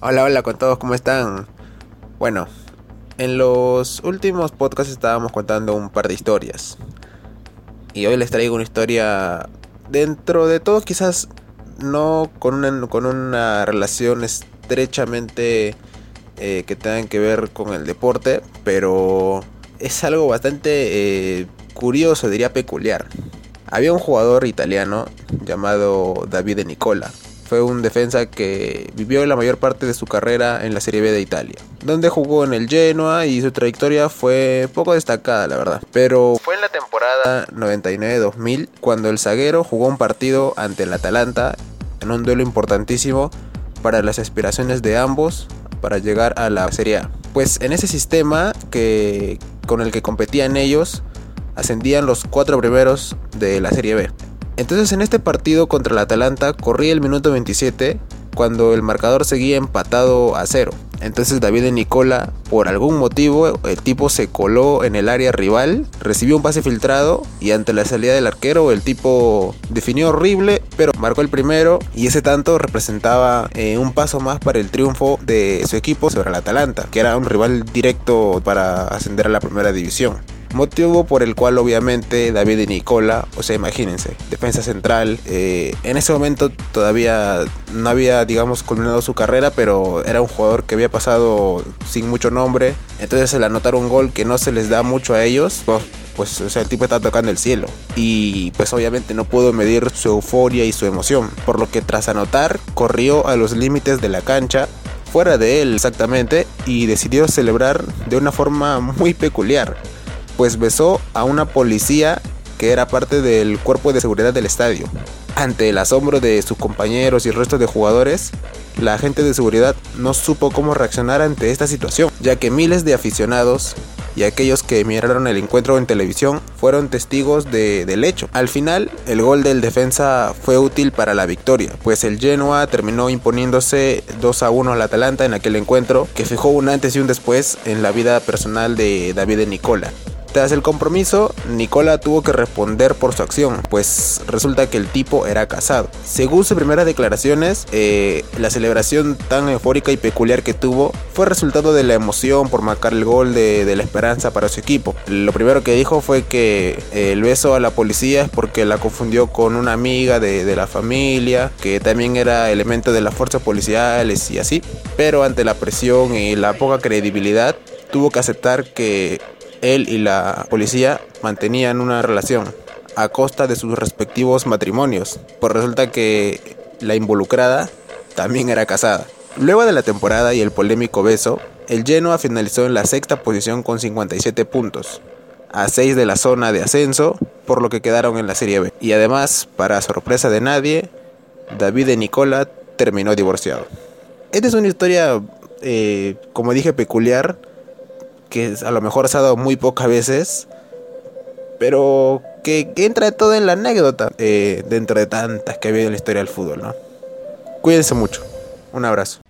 Hola, hola con todos, ¿cómo están? Bueno, en los últimos podcasts estábamos contando un par de historias. Y hoy les traigo una historia dentro de todo quizás no con una, con una relación estrechamente eh, que tengan que ver con el deporte, pero es algo bastante eh, curioso, diría peculiar. Había un jugador italiano llamado Davide Nicola. Fue un defensa que vivió la mayor parte de su carrera en la Serie B de Italia, donde jugó en el Genoa y su trayectoria fue poco destacada, la verdad. Pero fue en la temporada 99-2000 cuando el zaguero jugó un partido ante el Atalanta en un duelo importantísimo para las aspiraciones de ambos para llegar a la Serie A. Pues en ese sistema que con el que competían ellos ascendían los cuatro primeros de la Serie B. Entonces en este partido contra el Atalanta corría el minuto 27 cuando el marcador seguía empatado a cero. Entonces David de Nicola, por algún motivo, el tipo se coló en el área rival, recibió un pase filtrado y ante la salida del arquero el tipo definió horrible, pero marcó el primero y ese tanto representaba eh, un paso más para el triunfo de su equipo sobre el Atalanta, que era un rival directo para ascender a la primera división. Motivo por el cual obviamente David y Nicola, o sea, imagínense, defensa central, eh, en ese momento todavía no había, digamos, culminado su carrera, pero era un jugador que había pasado sin mucho nombre. Entonces el anotar un gol que no se les da mucho a ellos, pues, pues o sea, el tipo está tocando el cielo. Y pues obviamente no pudo medir su euforia y su emoción, por lo que tras anotar corrió a los límites de la cancha fuera de él exactamente y decidió celebrar de una forma muy peculiar pues besó a una policía que era parte del cuerpo de seguridad del estadio. Ante el asombro de sus compañeros y el resto de jugadores, la agente de seguridad no supo cómo reaccionar ante esta situación, ya que miles de aficionados y aquellos que miraron el encuentro en televisión fueron testigos del hecho. Al final, el gol del defensa fue útil para la victoria, pues el Genoa terminó imponiéndose 2 a 1 al Atalanta en aquel encuentro, que fijó un antes y un después en la vida personal de David Nicola. Tras el compromiso, Nicola tuvo que responder por su acción, pues resulta que el tipo era casado. Según sus primeras declaraciones, eh, la celebración tan eufórica y peculiar que tuvo fue resultado de la emoción por marcar el gol de, la esperanza para su equipo. Lo primero que dijo fue que eh, el beso a la policía es porque la confundió con una amiga de, de la familia, que también era elemento de las fuerzas policiales y así. Pero ante la presión y la poca credibilidad, tuvo que aceptar que él y la policía mantenían una relación a costa de sus respectivos matrimonios, pues resulta que la involucrada también era casada. Luego de la temporada y el polémico beso, el Genoa finalizó en la sexta posición con 57 puntos, a 6 de la zona de ascenso, por lo que quedaron en la Serie B. Y además, para sorpresa de nadie, David de Nicola terminó divorciado. Esta es una historia, eh, como dije, peculiar, que a lo mejor se ha dado muy pocas veces, pero que, entra todo en la anécdota eh, dentro de tantas que ha habido en la historia del fútbol, ¿no? Cuídense mucho. Un abrazo.